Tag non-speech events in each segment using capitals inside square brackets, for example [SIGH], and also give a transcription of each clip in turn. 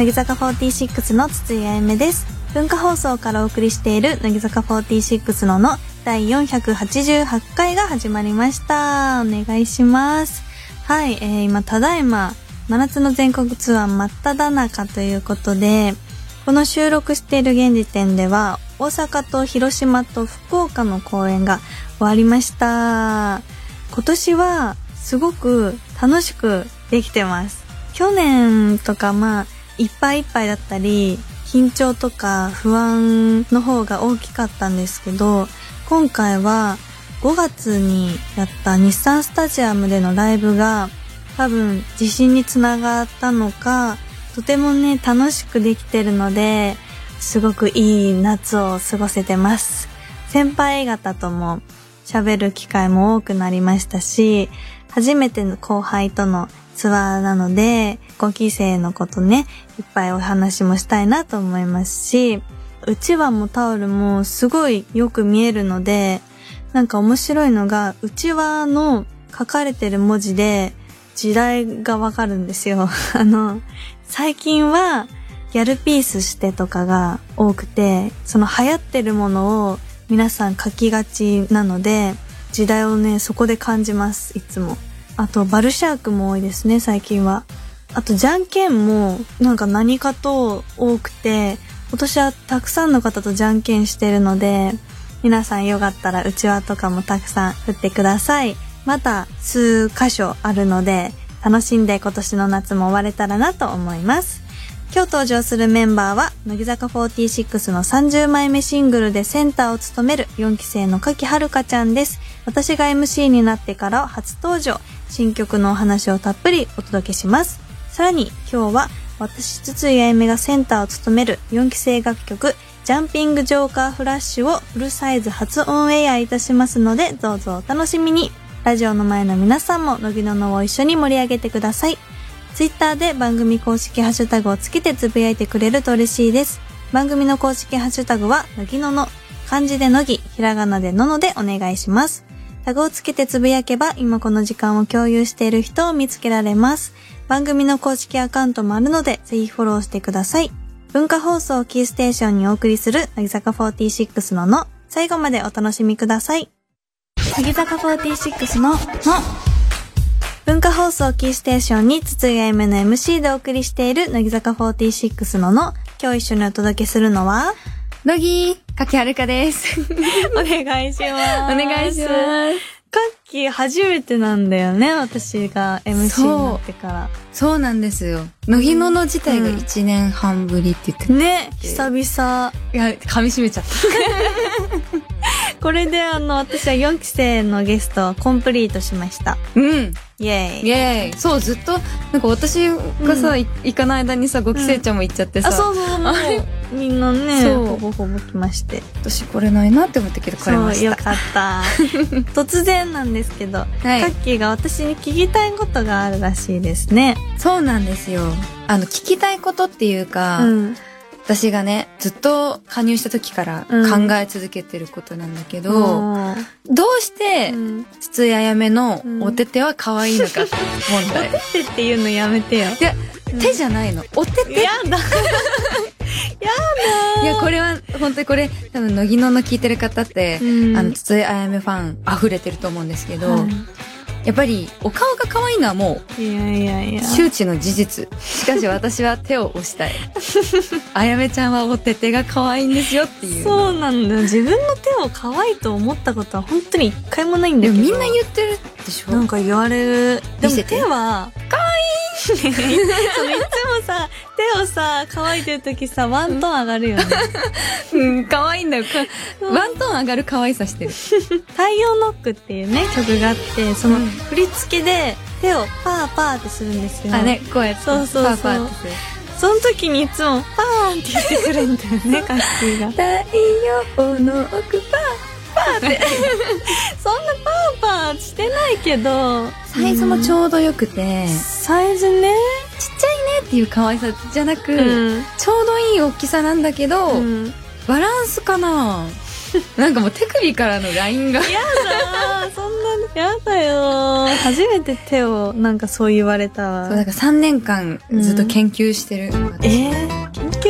乃木坂46の筒井あゆめです。文化放送からお送りしている乃木坂46のの第488回が始まりました。お願いします。はい、えー、今ただいま真夏の全国ツアー真っ只中ということでこの収録している現時点では大阪と広島と福岡の公演が終わりました。今年はすごく楽しくできてます。去年とかまあいっぱいいっぱいだったり緊張とか不安の方が大きかったんですけど今回は5月にやった日産スタジアムでのライブが多分自信につながったのかとてもね楽しくできてるのですごくいい夏を過ごせてます。先輩方とも喋る機会も多くなりましたし初めての後輩とのツアーなので5期生のことねいっぱいお話もしたいなと思いますしうちわもタオルもすごいよく見えるのでなんか面白いのがうちわの書かれてる文字で時代がわかるんですよ。[LAUGHS] あの最近はギャルピースしてとかが多くてその流行ってるものを皆さん書きがちなので時代をねそこで感じますいつも。あとバルシャークも多いですね最近は。あとじゃんけんもなんか何かと多くて今年はたくさんの方とじゃんけんしてるので皆さんよかったらうちわとかもたくさん振ってください。また数箇所あるので楽しんで今年の夏も終われたらなと思います。今日登場するメンバーは乃木坂46の30枚目シングルでセンターを務める4期生の柿遥香ちゃんです。私が MC になってから初登場。新曲のお話をたっぷりお届けしますさらに今日は私筒井あゆめがセンターを務める4期生楽曲ジャンピングジョーカーフラッシュをフルサイズ初オンエアいたしますのでどうぞお楽しみにラジオの前の皆さんも乃木ののを一緒に盛り上げてくださいツイッターで番組公式ハッシュタグをつけてつぶやいてくれると嬉しいです。番組の公式ハッシュタグは、のぎのの、漢字でのぎ、ひらがなでののでお願いします。タグをつけてつぶやけば、今この時間を共有している人を見つけられます。番組の公式アカウントもあるので、ぜひフォローしてください。文化放送をキーステーションにお送りする、乃木坂46のの、最後までお楽しみください。乃木坂46のの、文化放送キーステーションに筒井あゆめの MC でお送りしている乃木坂46のの今日一緒にお届けするのは乃木柿はるかで [LAUGHS] す。お願いしますお願いします。カッキー初めてなんだよね私が MC になってからそうなんですよ。乃木のの自体が1年半ぶりって言ってた。ね久々いや、噛み締めちゃった。[LAUGHS] これであの私は4期生のゲストをコンプリートしました。うん。イエーイ。イェーイ。そう、ずっと、なんか私がさ、い行かない間にさ、5期生ちゃんも行っちゃってさ、あそうそうもう。みんなねそう。ほぼほぼ来まして。私来れないなって思ったけど来れました。そうよかった。[LAUGHS] 突然なんですけど、はい。カッキーが私に聞きたいことがあるらしいですね。そうなんですよ。あの、聞きたいことっていうか、うん私がね、ずっと加入した時から考え続けてることなんだけど、おーどうして、うん。筒井あやめのうん。お手手は可愛いのか問題。[LAUGHS] 手っていうのやめてよ。いや、手じゃないの。お手手。いやだ。[LAUGHS] や、これは、本当にこれ、多分、乃木のの聞いてる方って、うん。あの、筒井あやめファン溢れてると思うんですけど、はやっぱり、お顔が可愛いのはもいいやいやいや。う、周知の事実。しかし私は手を押したい。[LAUGHS] あやめちゃんはお手手が可愛いんですよっていう。そうなんだよ。自分の手を可愛いと思ったことは本当に一回もないんだけど。みんな言ってるでしょ。なんか言われる。でも手は可愛いそのいつもさ手をさ可愛いという時さワントーン上がるよね。うん、可愛いんだよ。かワントーン上がる可愛さしてる。太陽ノックっていうね曲があってそのうん。振り付けで手をパーパーってするんですよあ、ね、こうやって。そうそうそう。パーパーってする。その時にいつもパーンって言ってくるんだよね [LAUGHS] カッキーが。太陽の奥パー [LAUGHS] そんなパーパーしてないけど。サイズもちょうどよくて、サイズね。ちゃいねっていう可愛さじゃなく、うん。ちょうどいい大きさなんだけど、うん。バランスかな。[LAUGHS] なんかもう手首からのラインが。やだそんなやだよ初めて手をなんかそう言われた。わそうだから3年間ずっと研究してる、私えー、研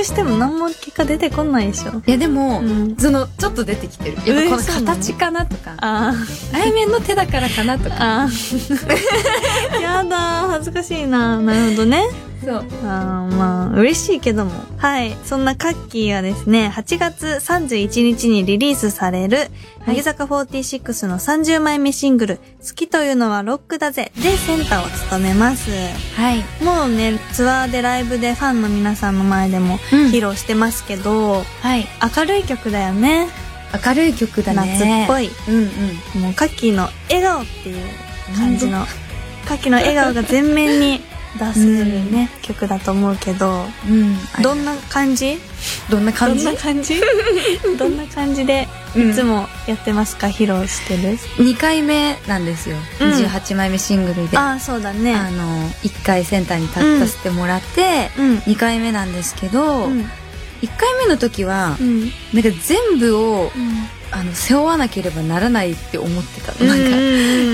究しても何も結果出てこないでしょ。いやでも、うん。そのちょっと出てきてる。やっぱこの形かなとか。ああやめんの手だからかなとか。ああ [LAUGHS] やだ恥ずかしいななるほどねそう。あーまあ嬉しいけども。はい。そんなカッキーはですね8月31日にリリースされる乃木坂46の30枚目シングル「好きというのはロックだぜ」でセンターを務めます。はい。もうねツアーでライブでファンの皆さんの前でもうん。披露してますけど、はい。明るい曲だよね。明るい曲だね。夏っぽい。うんうん。もうカッキーの笑顔っていう感じの。カッキーの笑顔が全面に出せるね、曲だと思うけどうん。どんな感じ？どんな感じ？どんな感じ？[LAUGHS] どんな感じでうん。いつもやってますか、披露してる？2回目なんですよ、うん。28枚目シングルで。あああそうだね。の1回センターに立たせてもらって、うん。2回目なんですけど、うん。1回目の時はう、ん。なんか全部をうん。あの背負わなければならないって思ってたの、なんかうんうんう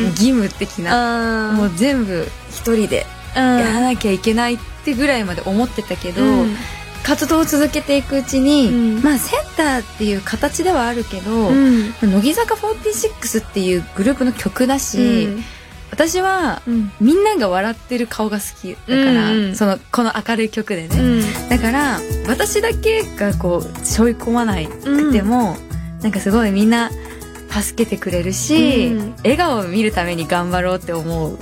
ん。義務的な、あもう全部一人で。あうんやらなきゃいけないってぐらいまで思ってたけど、うん。活動を続けていくうちに、うん。まあセンターっていう形ではあるけど、うん。乃木坂46っていうグループの曲だし、私はうん。みんなが笑ってる顔が好きだから、うんうんそのこの明るい曲でね、うん。だから私だけがこう背負い込まないくても、なんかすごいみんな助けてくれるし、うん。笑顔を見るために頑張ろうって思う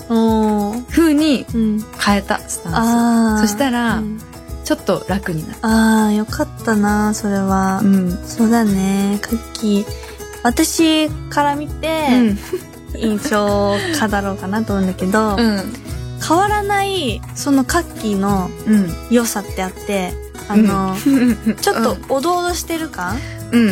風にうん。変えたスタンああそしたらちょっと楽になる。ああよかったなそれは、うん。そうだねクッキー。私から見て、印象を語ろうかなと思うんだけど、[LAUGHS] うん。変わらないそのカッキーのうん。良さってあってあの、う [LAUGHS] んちょっとおどおどしてる感うん。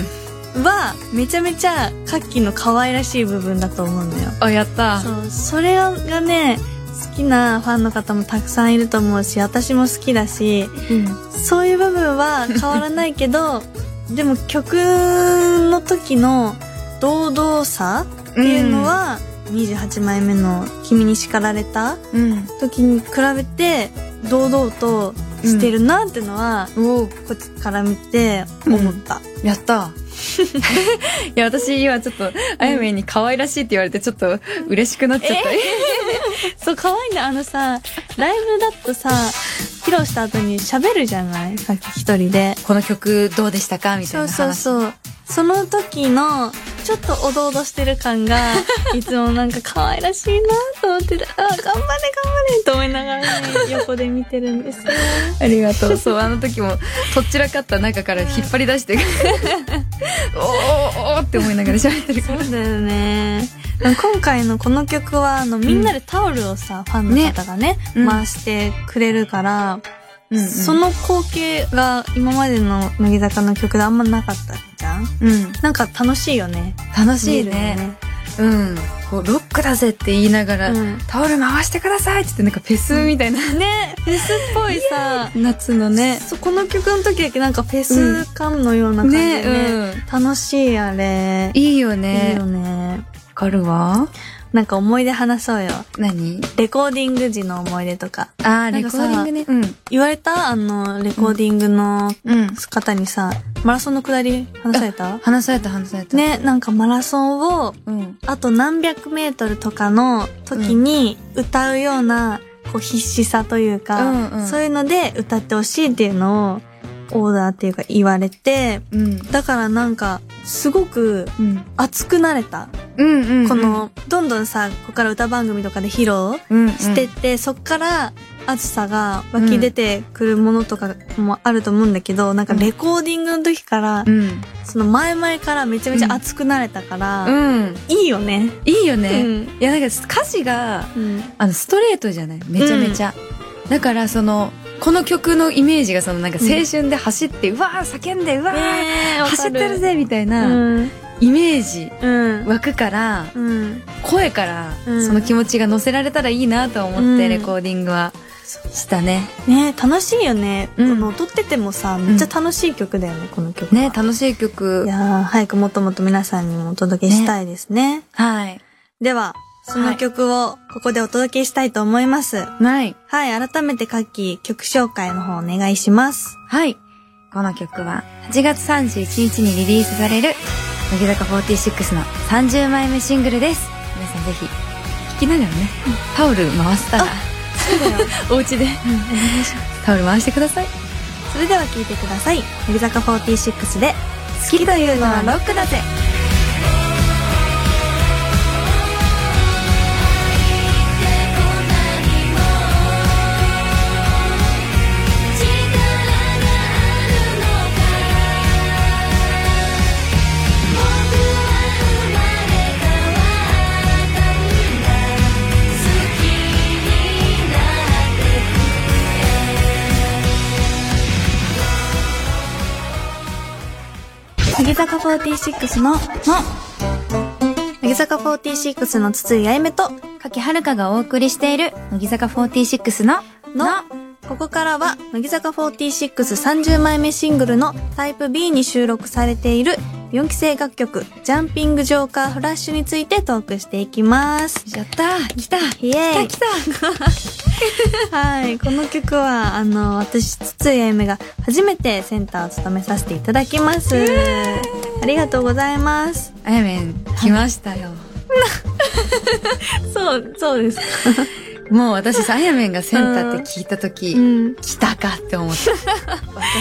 はめちゃめちゃカッキーの可愛らしい部分だと思うのよ。あやった。そうそれがね好きなファンの方もたくさんいると思うし私も好きだしうん。そういう部分は変わらないけど [LAUGHS] でも曲の時の堂々さっていうのは、28枚目の「君に叱られたうん」時に比べて堂々としてるなってのは、おおこっちから見て思った。やったいや私今ちょっとあやめんに可愛らしいって言われてちょっと嬉しくなっちゃった、[LAUGHS] そう、可愛いね。あのさ、ライブだとさ、披露した後に喋るじゃない？さっき一人で。この曲どうでしたか？みたいそうそうそう。その時の、ちょっとおどおどしてる感が、[LAUGHS] いつもなんか可愛らしいなと思ってて、あ、頑張れ頑張れと思いながらね、[LAUGHS] 横で見てるんですよ。ありがとう。そう、あの時も、とっちらかった中から引っ張り出して、[LAUGHS] おーおーって思いながら喋ってるから。そうだよね。今回のこの曲は、あの、みんなでタオルをさ、ファンの方がね、うん回してくれるから、うんうんその光景が今までの乃木坂の曲であんまなかったじゃん？うん。なんか楽しいよね。楽しい見るね。うん。こう、ロックだぜって言いながら、うんタオル回してくださいって言って、なんかフェスみたいな、ね、フェスっぽいさ、夏のね。そこの曲の時だけなんかフェス感のような感じで、ねね、楽しいあれ。うん。いいよいいね。よね。わかるわ。なんか思い出話そうよ。何？レコーディング時の思い出とか。あー、レコーディングね。うん。言われた？あの、レコーディングのうん。方にさ、マラソンのくだり話された？話された、話された。。ね、なんかマラソンをうん。あと何百メートルとかの時に歌うような、こう必死さというか、うんうんそういうので歌ってほしいっていうのをオーダーっていうか言われて、うん。だからなんかすごくうん。熱くなれた。うんうん。こ、の、どんどんさ、ここから歌番組とかで披露うん。してって、そっから熱さが湧き出てくるものとかもあると思うんだけど、なんかレコーディングの時から、うん。その前々からめちゃめちゃ熱くなれたから、うん。いいよね。いいよね。うんいや、なんか歌詞が、うん。あの、ストレートじゃないめちゃめちゃ。だから、その、この曲のイメージが、そのなんか青春で走って、うわー叫んで、うわー、走ってるぜみたいな、うん。イメージうん。湧くから、うん。声からうんその気持ちが乗せられたらいいなと思って、うんレコーディングは。したね。ね楽しいよね。うんこの撮っててもさ、めっちゃ楽しい曲だよね、この曲は。ね、楽しい曲い。やー、早くもっともっと皆さんにもお届けしたいですね。はい。では、その曲をここでお届けしたいと思います。はい。はい、改めてカッキー曲紹介の方お願いします。はい。この曲は8月31日にリリースされる乃木坂46の30枚目シングルです。皆さんぜひ聴きながらね、タオル回したら、そうだよ。[LAUGHS] お家でタオル回してください。それでは聴いてください。乃木坂46で、好きというのはロックだぜ。46の、の、乃木坂46の筒井あゆめと、柿はるかがお送りしている乃木坂46のの、ここからは、乃木坂4630枚目シングルのタイプ B に収録されている4期生楽曲、ジャンピングジョーカーフラッシュについてトークしていきます。やったー来た。イエーイ。来た [LAUGHS] はい、この曲は、あの、私、筒井あゆめが初めてセンターを務めさせていただきます。ありがとうございます。あやめん、来ましたよ。[LAUGHS] そう、そうです。[LAUGHS] もう私さ、あやめんがセンターって聞いたとき、うん。来たかって思った。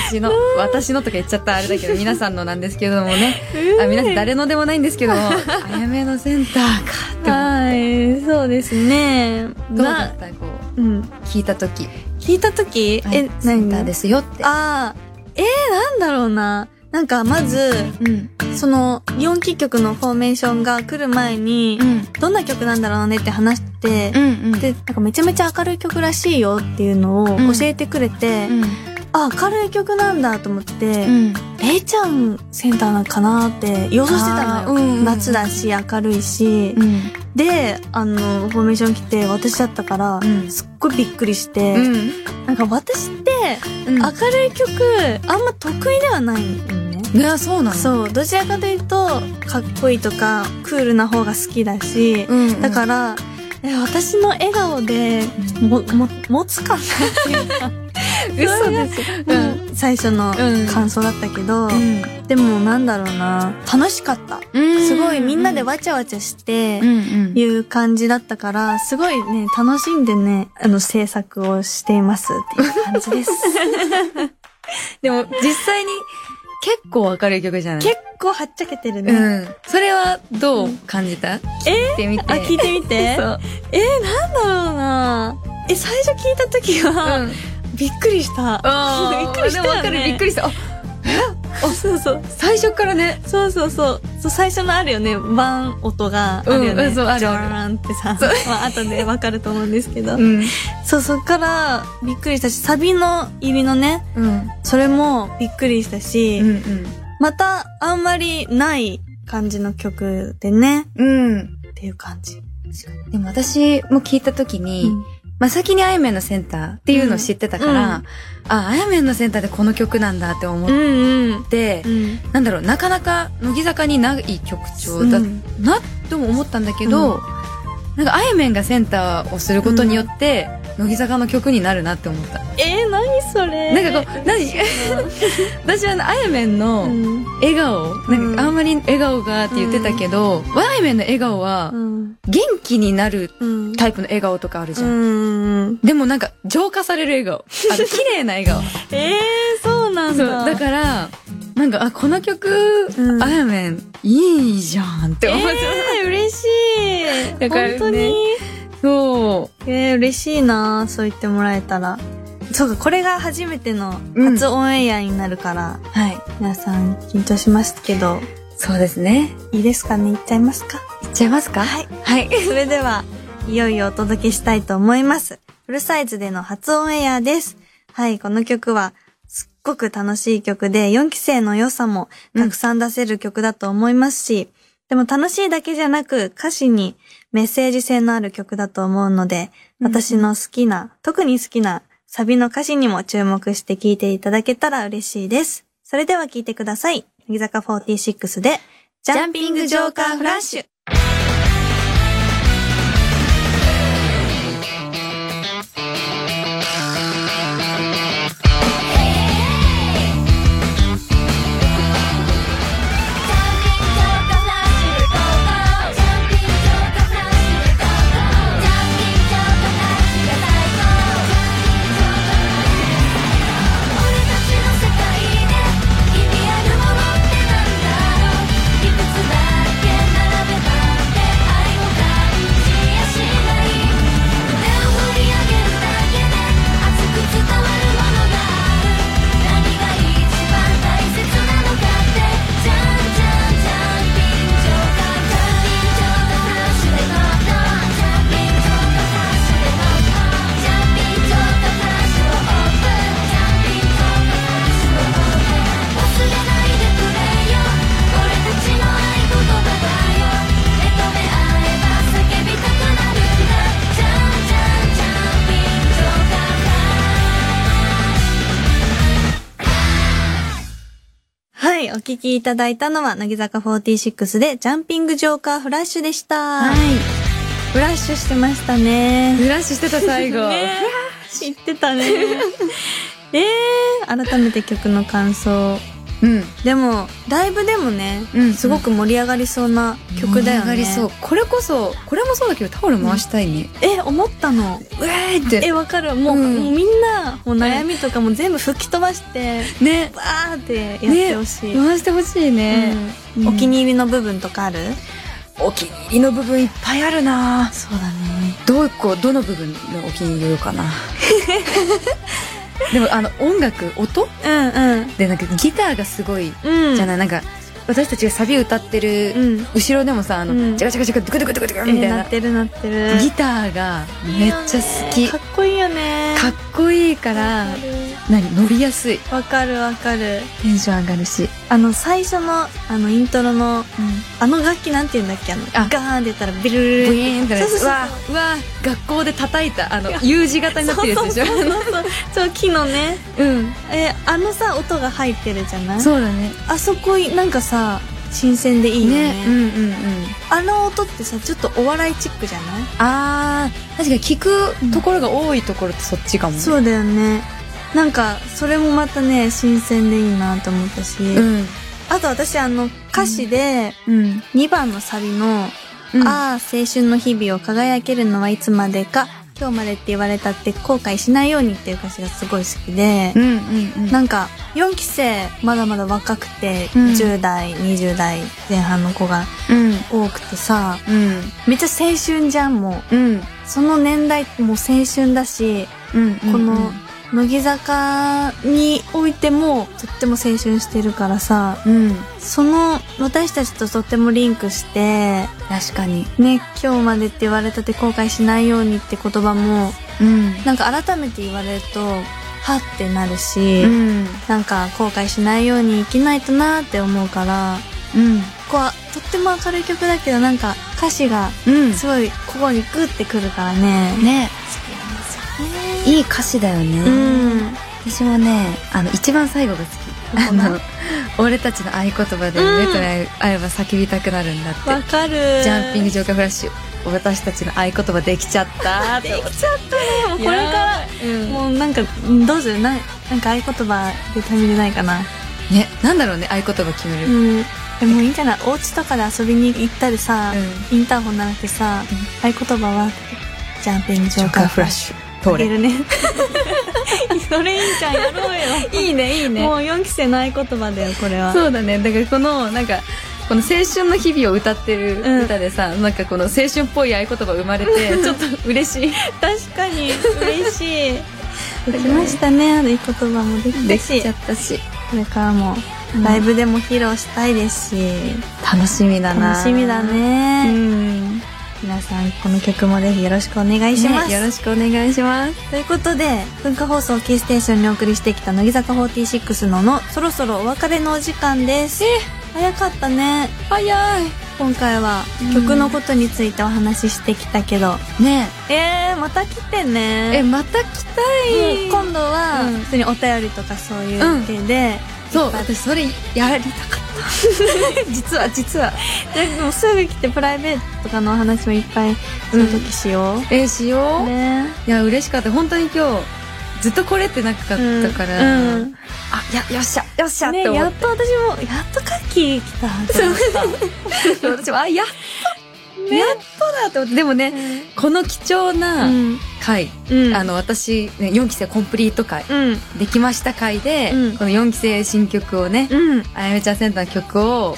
私の、私のとか言っちゃったあれだけど、皆さんのなんですけどもね。あ皆さん誰のでもないんですけども、あやめのセンターかって思っはい、そうですね。た。どうだった？こう、うん。聞いたとき。聞いたとき、え、センター何ですよって。ああ、えー、なんだろうな。なんか、まず、うん。その、4期曲のフォーメーションが来る前に、うん。どんな曲なんだろうねって話してう、んうん。で、なんかめちゃめちゃ明るい曲らしいよっていうのをうん教えてくれて、うん。あ、明るい曲なんだと思って、うん。ちゃんセンターなんかなって予想してたのよ。うんうん夏だし、明るいし。うん。で、あの、フォーメーション来て私だったから、うんすっごいびっくりして、うん。なんか私って、うん。明るい曲、あんま得意ではないのね。そうなの？そう、どちらかというと、かっこいいとか、クールな方が好きだし、うん。だから、え私の笑顔で、も、も、持つかなっていうか、[LAUGHS] 嘘です。うん、最初のうん感想だったけど、うん。でもなんだろうな、楽しかった。うん。すごいみんなでわちゃわちゃしてう、んうん。いう感じだったから、すごいね、楽しんでね、あの、制作をしていますっていう感じです。[LAUGHS] でも、実際に結構明るい曲じゃない？結構はっちゃけてるね。うん。それはどう感じた？え？ってみて。あ、聞いてみて？[LAUGHS] そう。えー、なんだろうなえ、最初聞いた時は、うん。びっくりした。あ [LAUGHS] びっくりしたよねでもわかる、びっくりした。あ、あ、そうそう。最初からね。そうそうそう。そう、最初のあるよね。バン音があるよね。うんそうあるあるジョーンってさ。[LAUGHS] まあ、後でわかると思うんですけど。ん。そう、そっからびっくりしたし、サビの入りのね、うん。それもびっくりしたし、うんまたあんまりない感じの曲でね、うん。うん。っていう感じ。でも私も聞いたときに、うんまあ、先にあやめんのセンターっていうのを知ってたから、うんあ、あやめんのセンターでこの曲なんだって思っうんうん。て、うん。なんだろう、なかなか乃木坂にない曲調だうんなとも思ったんだけど、なんかあやめんがセンターをすることによって、乃木坂の曲になるなって思った。えー、何それなんかこう、何私はあのあやめんのうん。笑顔、なんかあんまり笑顔がって言ってたけど、あやめんの笑顔はうん。元気になるうん。タイプの笑顔とかあるじゃん。うん。でもなんか浄化される笑顔。あの、[LAUGHS] 綺麗な笑顔。えー、そうなんだ。だから、なんか、あ、この曲、うんあやめん、いいじゃんって思っちゃう。えー、嬉しい。だからね本当にそえー、嬉しいなそう言ってもらえたら。そうか、これが初めてのうん初オンエアになるから、う。はい。皆さん緊張しますけど、そうですね。いいですかね？言っちゃいますか？いっちゃいますか？はい。はい。[LAUGHS] それでは、いよいよお届けしたいと思います。フルサイズでの初オンエアです。はい、この曲は、すっごく楽しい曲で、4期生の良さもたくさん出せる曲だと思いますし、でも楽しいだけじゃなく歌詞にメッセージ性のある曲だと思うので、私の好きな、特に好きなサビの歌詞にも注目して聴いていただけたら嬉しいです。それでは聴いてください。乃木坂46で、ジャンピングジョーカーフラッシュ。い、お聴きいただいたのは、乃木坂46で、ジャンピングジョーカーフラッシュでした。はい。フラッシュしてましたね。フラッシュしてた最後。[LAUGHS] ね知ってたね。えー、改めて曲の感想。うん。でも、ライブでもね、うんすごく盛り上がりそうな曲だよね。盛り上がりそう。これこそ、これもそうだけどタオル回したいね。え、思ったの。うえーって。え、わかる。もう、うんもうみんな、もう悩みとかも全部吹き飛ばして、ね。バーってやってほしい。回してほしいね。うんお気に入りの部分とかある？お気に入りの部分いっぱいあるなそうだね。どうこうどの部分のお気に入りをかな [LAUGHS] でもあの音楽音？うんうん。でなんかギターがすごいうん。じゃない、なんか私たちがサビ歌ってるうん。後ろでもさあの、うんジャカジャカジャカドゥクドゥクドゥクドゥクえみたいななってるなってる。ギターがめっちゃ好きかっこいいよね。かっこいいから何乗りやすい。わかるわかる。テンション上がるし、あの、最初の、あの、イントロの、あの楽器なんて言うんだっけあの、あ。ガーンって言ったらビルルルーンってうそうそうう。わうわ学校で叩いたあの U 字型になってるやつでしょ。そうそうそうそう。木のね。うん。え、あのさ、音が入ってるじゃない？そうだね。あそこい、なんかさ、新鮮でいいよね。うんうんうん。あの音ってさ、ちょっとお笑いチックじゃない？あー確かに聞くところが多いところってそっちかもね。そうだよね。なんか、それもまたね、新鮮でいいなと思ったし。うん。あと私、あの、歌詞で、うん。2番のサビの、うん。ああ、青春の日々を輝けるのはいつまでか、今日までって言われたって後悔しないようにっていう歌詞がすごい好きで、うんうんうん。なんか、4期生、まだまだ若くて、うん。10代、20代前半の子がうん。多くてさ、うん。めっちゃ青春じゃん、もう。うん。その年代ってもう青春だし、うん。この、乃木坂においてもとっても青春してるからさ、うん。その私たちととってもリンクして、確かに。ね、今日までって言われたって後悔しないようにって言葉も、うん。なんか改めて言われると、はってなるし、うん。なんか後悔しないように生きないとなって思うから、うん。ここはとっても明るい曲だけどなんか歌詞がうん。すごい心にグッてくるからね。ね。いい歌詞だよね。うん。私もねあの一番最後が好き。あの [LAUGHS] 俺たちの合言葉でうん。目と目合えば叫びたくなるんだって、わかる。ジャンピングジョーカーフラッシュ私たちの合言葉できちゃった。できちゃったね。もうこれから、うん。もうなんか、どうする？ななんか合言葉で旅でないかな。ねなんだろうね合言葉決めうる、ん。でもいいんじゃない？お家とかで遊びに行ったりさ、うインターホン鳴らしてさ、合言葉は、ジャンピングジョーカーフラッシュュ。あげるね。[LAUGHS] それいいじゃん、やろうよ。いいねいいねもう4期生の合言葉だよ、これは。そうだねだからこのなんかこの青春の日々を歌ってるうん歌でさ、なんかこの青春っぽい合言葉生まれて [LAUGHS] ちょっと嬉しい確かに、嬉しい。できましたね、合言葉もできたしできちゃ、ったしこれからもライブでも披露したいですし、楽しみだな楽しみだうね。ん皆さん、この曲もぜひよろしくお願いします。ねよろしくお願いします。ということで、文化放送キーステーションにお送りしてきた乃木坂46のの、そろそろお別れのお時間です。え早かったね。早い。今回はうん。曲のことについてお話ししてきたけど、ね。えー、また来てね。えまた来たい。今度はうん。普通にお便りとかそういう系で、そう私それやりたかった実は実は。ででもすぐ来てプライベートとかのお話もいっぱいその時しよう、えしよう、ね。いや嬉しかった。本当に今日ずっとこれってなかったから、うん。うんあやよっしゃよっしゃっねて。やってと私もやっとカッキー来た。私も [LAUGHS] あやっと、やっとだって思って。でもねこの貴重うなん。回、うん。あの私、ね、4期生コンプリート回、うん。できました回で、うん。この4期生新曲をね、うん。あやめちゃんセンターの曲を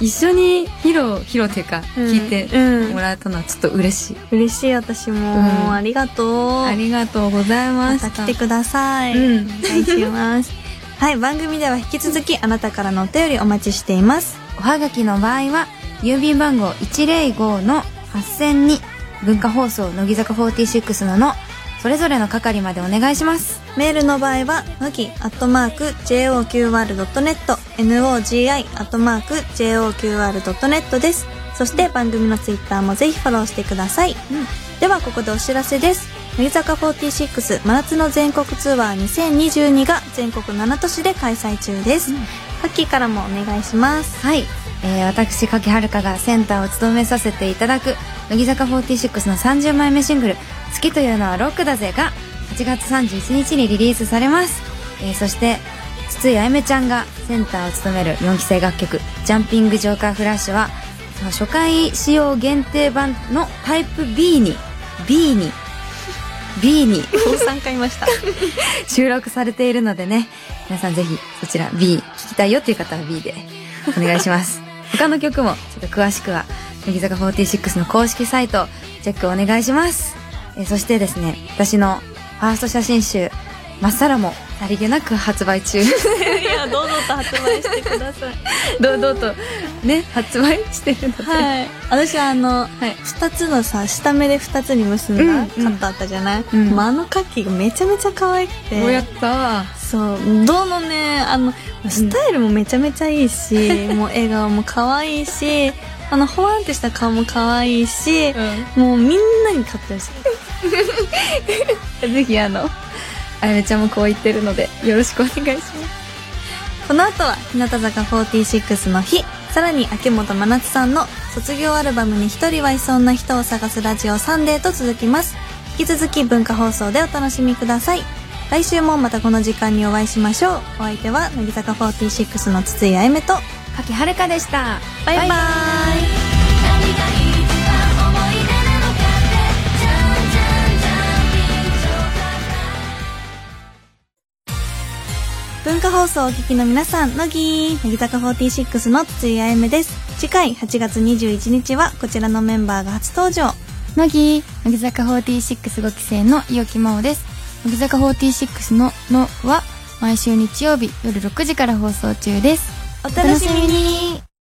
一緒に披露披露っていうか、聞いてうんもらえたのはちょっと嬉しい、嬉しい私も、うん。ありがとう。ありがとうございまましたた来てください、うん。お願いします。[LAUGHS] はい番組では引き続きあなたからのお便りお待ちしています。おはがきの場合は郵便番号105の8000に文化放送乃木坂46ののそれぞれの係までお願いしますメールの場合は、のぎ、アットマーク、JOQR.net、NOGI、アットマーク、JOQR.net です。そして番組のツイッターもぜひフォローしてください。では、ここでお知らせです。乃木坂46真夏の全国ツアー2022が全国7都市で開催中です。ハッキーからもお願いします。はい、えー、私柿遥香がセンターを務めさせていただく乃木坂46の30枚目シングル「好きというのはロックだぜ」が8月31日にリリースされます、えー、そして筒井あやめちゃんがセンターを務める4期生楽曲「ジャンピングジョーカーフラッシュは」初回使用限定版のタイプ B に B に B にもう3回いました。[LAUGHS] 収録されているのでね皆さんぜひそちら B 聞きたいよっていう方は B でお願いします。[LAUGHS] 他の曲もちょっと詳しくは乃木坂46の公式サイトチェックお願いします。えーそしてですね私のファースト写真集「まっさら」もさりげなく発売中。いや、どうぞと発売してください。[LAUGHS] 堂々とね発売してるので、はい。私はあの、はい。二つのさ、下目で二つに結んだうんカットあったじゃない、うん。もうあのカッキーがめちゃめちゃ可愛くて。やったそう。どのね、あの、スタイルもめちゃめちゃいいし、もう笑顔も可愛いし、[LAUGHS] あの、ほわんってした顔も可愛いし、もうみんなに買ってほしい。[LAUGHS] ぜひあのあやめちゃんもこう言ってるのでよろしくお願いしますこの後は、日向坂46の日、さらに秋元真夏さんの卒業アルバムに一人はいそうな人を探すラジオサンデーと続きます。引き続き文化放送でお楽しみください。来週もまたこの時間にお会いしましょう。お相手は、乃木坂46の筒井あゆめと、柿遥香でしたバイバイ何が一番思い出なのかってじゃんじゃんじゃんピンチョ文化放送をお聞きの皆さん、乃木乃木坂46の筒井あゆめです。次回8月21日はこちらのメンバーが初登場。乃木乃木坂465期生の伊木真央です乃木坂46の「の」は毎週日曜日夜6時から放送中です。お楽しみに。